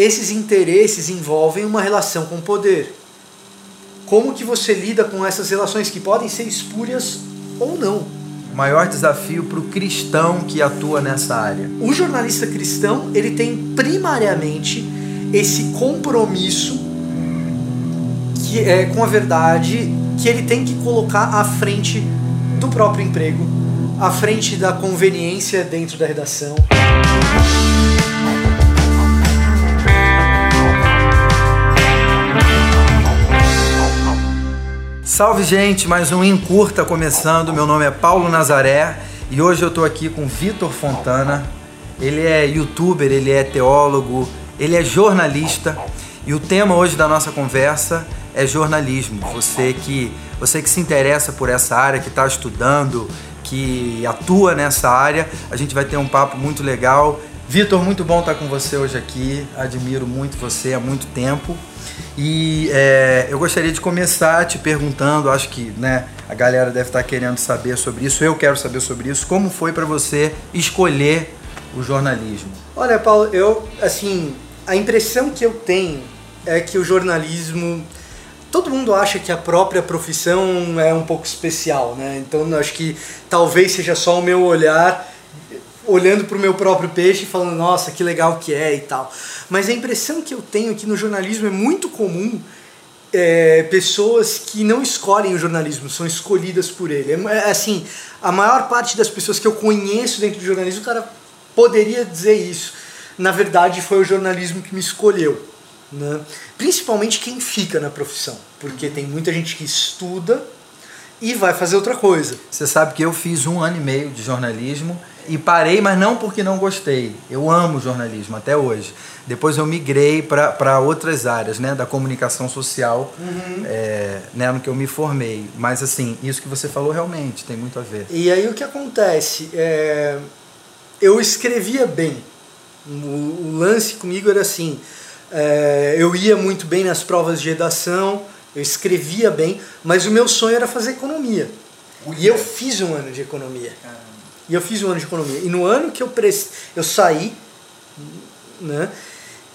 esses interesses envolvem uma relação com o poder. Como que você lida com essas relações que podem ser espúrias ou não? O maior desafio para o cristão que atua nessa área. O jornalista cristão ele tem primariamente esse compromisso que é com a verdade que ele tem que colocar à frente do próprio emprego, à frente da conveniência dentro da redação. Salve gente, mais um Encurta começando. Meu nome é Paulo Nazaré e hoje eu estou aqui com Vitor Fontana. Ele é youtuber, ele é teólogo, ele é jornalista e o tema hoje da nossa conversa é jornalismo. Você que, você que se interessa por essa área, que está estudando, que atua nessa área, a gente vai ter um papo muito legal. Vitor, muito bom estar com você hoje aqui. Admiro muito você há muito tempo. E é, eu gostaria de começar te perguntando, acho que né, a galera deve estar querendo saber sobre isso, eu quero saber sobre isso. Como foi para você escolher o jornalismo? Olha, Paulo, eu, assim, a impressão que eu tenho é que o jornalismo. Todo mundo acha que a própria profissão é um pouco especial, né? Então acho que talvez seja só o meu olhar olhando para o meu próprio peixe e falando, nossa, que legal que é e tal. Mas a impressão que eu tenho é que no jornalismo é muito comum é, pessoas que não escolhem o jornalismo, são escolhidas por ele. É, é, assim, a maior parte das pessoas que eu conheço dentro do jornalismo, o cara poderia dizer isso. Na verdade, foi o jornalismo que me escolheu. Né? Principalmente quem fica na profissão, porque tem muita gente que estuda e vai fazer outra coisa. Você sabe que eu fiz um ano e meio de jornalismo e parei, mas não porque não gostei. Eu amo jornalismo até hoje. Depois eu migrei para outras áreas, né, da comunicação social, uhum. é, né, no que eu me formei. Mas assim, isso que você falou realmente tem muito a ver. E aí o que acontece? É, eu escrevia bem. O, o, lance comigo era assim: é, eu ia muito bem nas provas de redação, eu escrevia bem, mas o meu sonho era fazer economia. E eu fiz um ano de economia. E eu fiz um ano de economia. E no ano que eu prestei, eu saí, né?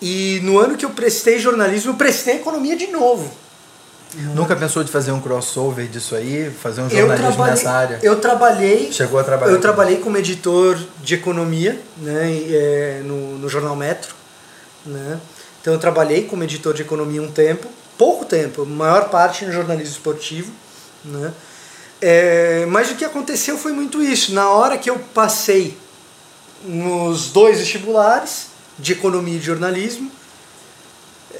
E no ano que eu prestei jornalismo, eu prestei economia de novo. Nunca pensou de fazer um crossover disso aí, fazer um jornalismo nessa área? Eu trabalhei. Chegou a trabalhar? Eu trabalhei como editor de economia, né, é, no, no jornal Metro, né. Então eu trabalhei como editor de economia um tempo, pouco tempo, maior parte no jornalismo esportivo, né. É, mas o que aconteceu foi muito isso. Na hora que eu passei nos dois vestibulares, de economia e de jornalismo,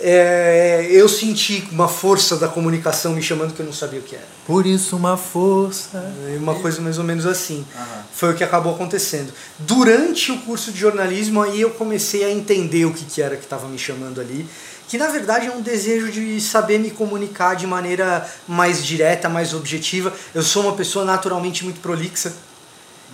é, eu senti uma força da comunicação me chamando que eu não sabia o que era. Por isso uma força. É uma coisa mais ou menos assim. Uhum. Foi o que acabou acontecendo. Durante o curso de jornalismo aí eu comecei a entender o que, que era que estava me chamando ali que na verdade é um desejo de saber me comunicar de maneira mais direta, mais objetiva. Eu sou uma pessoa naturalmente muito prolixa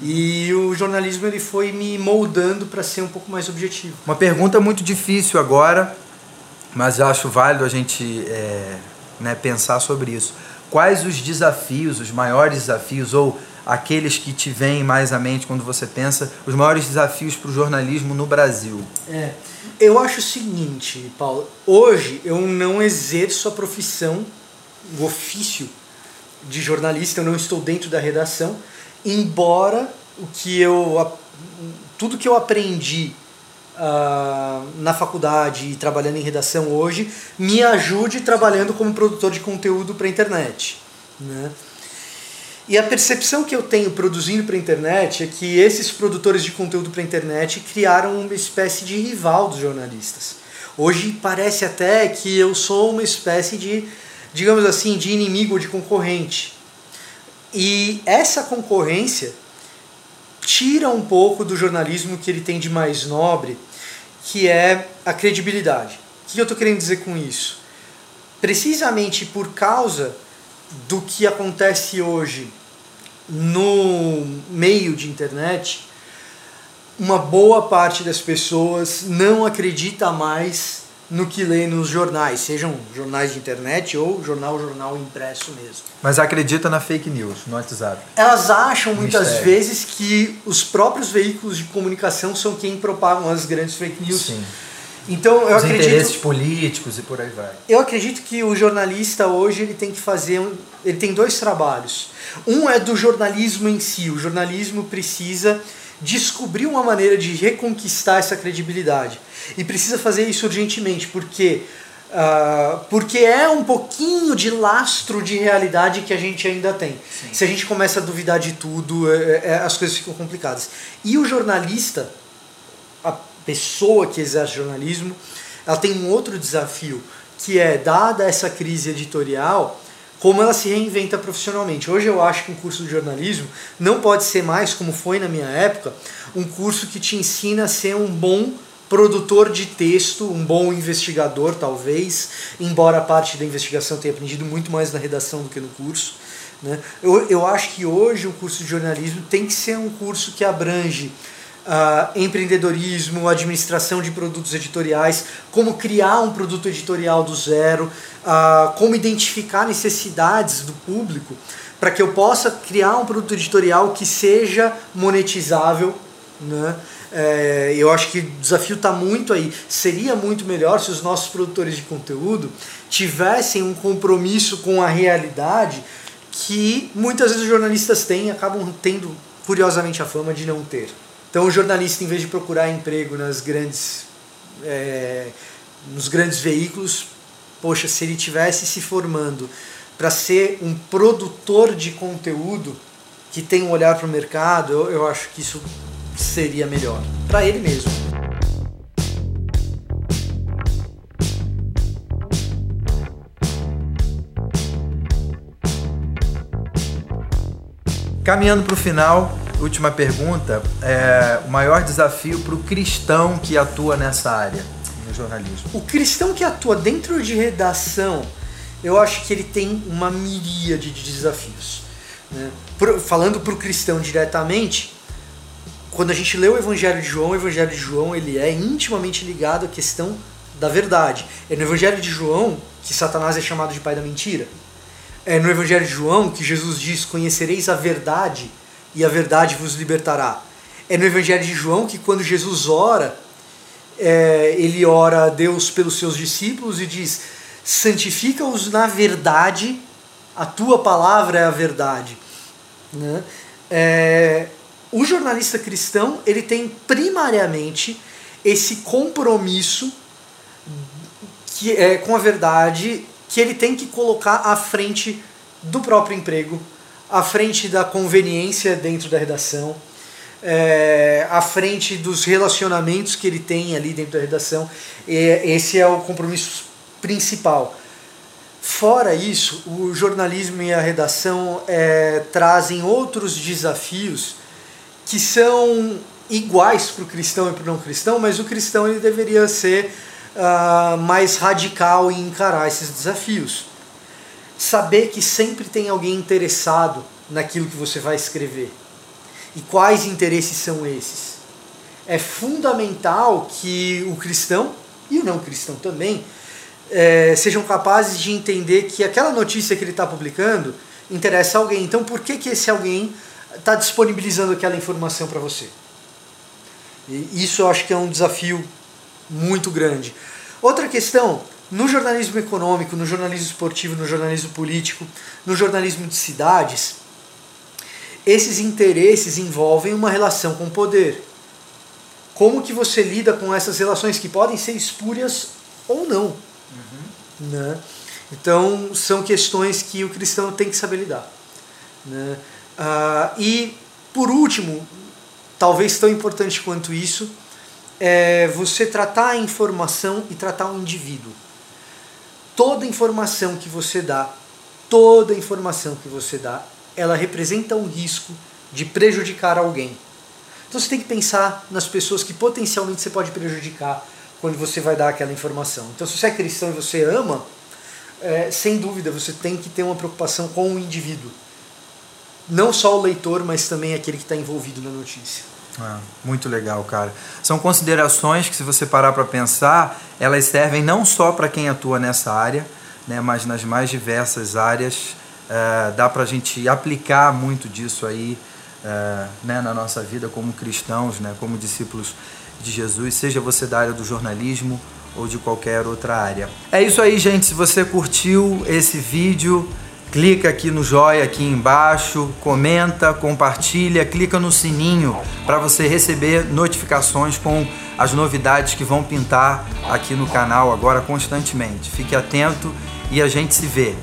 e o jornalismo ele foi me moldando para ser um pouco mais objetivo. Uma pergunta muito difícil agora, mas acho válido a gente é, né, pensar sobre isso. Quais os desafios, os maiores desafios ou aqueles que te vêm mais à mente quando você pensa os maiores desafios para o jornalismo no Brasil? É. Eu acho o seguinte, Paulo. Hoje eu não exerço a profissão, o ofício de jornalista. Eu não estou dentro da redação, embora o que eu tudo que eu aprendi uh, na faculdade e trabalhando em redação hoje me ajude trabalhando como produtor de conteúdo para a internet, né? E a percepção que eu tenho produzindo para a internet é que esses produtores de conteúdo para a internet criaram uma espécie de rival dos jornalistas. Hoje parece até que eu sou uma espécie de, digamos assim, de inimigo ou de concorrente. E essa concorrência tira um pouco do jornalismo que ele tem de mais nobre, que é a credibilidade. O que eu estou querendo dizer com isso? Precisamente por causa do que acontece hoje no meio de internet, uma boa parte das pessoas não acredita mais no que lê nos jornais, sejam jornais de internet ou jornal jornal impresso mesmo. Mas acredita na fake news no WhatsApp? Elas acham muitas Mistério. vezes que os próprios veículos de comunicação são quem propagam as grandes fake news. Sim. Então eu Os acredito. interesses políticos e por aí vai. Eu acredito que o jornalista hoje ele tem que fazer um, ele tem dois trabalhos. Um é do jornalismo em si. O jornalismo precisa descobrir uma maneira de reconquistar essa credibilidade e precisa fazer isso urgentemente porque uh, porque é um pouquinho de lastro de realidade que a gente ainda tem. Sim. Se a gente começa a duvidar de tudo, é, é, as coisas ficam complicadas. E o jornalista, pessoa que exerce jornalismo, ela tem um outro desafio, que é, dada essa crise editorial, como ela se reinventa profissionalmente. Hoje eu acho que um curso de jornalismo não pode ser mais, como foi na minha época, um curso que te ensina a ser um bom produtor de texto, um bom investigador, talvez, embora a parte da investigação tenha aprendido muito mais na redação do que no curso. Né? Eu, eu acho que hoje o curso de jornalismo tem que ser um curso que abrange uh, empreendedorismo, administração de produtos editoriais, como criar um produto editorial do zero, uh, como identificar necessidades do público para que eu possa criar um produto editorial que seja monetizável. Né? É, eu acho que o desafio está muito aí. Seria muito melhor se os nossos produtores de conteúdo tivessem um compromisso com a realidade que muitas vezes os jornalistas têm acabam tendo curiosamente a fama de não ter. Então o jornalista, em vez de procurar emprego nas grandes, é, nos grandes veículos, poxa, se ele tivesse se formando para ser um produtor de conteúdo que tem um olhar para o mercado, eu, eu acho que isso seria melhor para ele mesmo. Caminhando para o final, última pergunta, é, o maior desafio para o cristão que atua nessa área, no jornalismo? O cristão que atua dentro de redação, eu acho que ele tem uma miríade de desafios. Né? Falando para o cristão diretamente, quando a gente lê o Evangelho de João, o Evangelho de João ele é intimamente ligado à questão da verdade. É no Evangelho de João que Satanás é chamado de pai da mentira. É no Evangelho de João que Jesus diz: Conhecereis a verdade e a verdade vos libertará. É no Evangelho de João que quando Jesus ora, é, ele ora a Deus pelos seus discípulos e diz: santifica-os na verdade, a tua palavra é a verdade. Né? É, o jornalista cristão ele tem primariamente esse compromisso que é com a verdade que ele tem que colocar à frente do próprio emprego, à frente da conveniência dentro da redação, é, à frente dos relacionamentos que ele tem ali dentro da redação. Esse é o compromisso principal. Fora isso, o jornalismo e a redação é, trazem outros desafios que são iguais para o cristão e para o não cristão, mas o cristão ele deveria ser uh, mais radical em encarar esses desafios saber que sempre tem alguém interessado naquilo que você vai escrever. E quais interesses são esses? É fundamental que o cristão e o não cristão também é, sejam capazes de entender que aquela notícia que ele está publicando interessa a alguém. Então, por que, que esse alguém está disponibilizando aquela informação para você? E isso eu acho que é um desafio muito grande. Outra questão no jornalismo econômico, no jornalismo esportivo, no jornalismo político, no jornalismo de cidades, esses interesses envolvem uma relação com o poder. Como que você lida com essas relações que podem ser espúrias ou não? Uhum. Né? Então, são questões que o cristão tem que saber lidar. Né? Uh, e, por último, talvez tão importante quanto isso, é você tratar a informação e tratar o indivíduo toda informação que você dá, toda informação que você dá, ela representa um risco de prejudicar alguém. Então você tem que pensar nas pessoas que potencialmente você pode prejudicar quando você vai dar aquela informação. Então se você é cristão e você ama, é, sem dúvida você tem que ter uma preocupação com o indivíduo. Não só o leitor, mas também aquele que está envolvido na notícia. Ah, muito legal, cara. São considerações que, se você parar para pensar, elas servem não só para quem atua nessa área, né, mas nas mais diversas áreas. É, dá para a gente aplicar muito disso aí é, né, na nossa vida como cristãos, né, como discípulos de Jesus, seja você da área do jornalismo ou de qualquer outra área. É isso aí, gente. Se você curtiu esse vídeo, clica aqui no joia aqui embaixo, comenta, compartilha, clica no sininho para você receber notificações com as novidades que vão pintar aqui no canal agora constantemente. Fique atento e a gente se vê.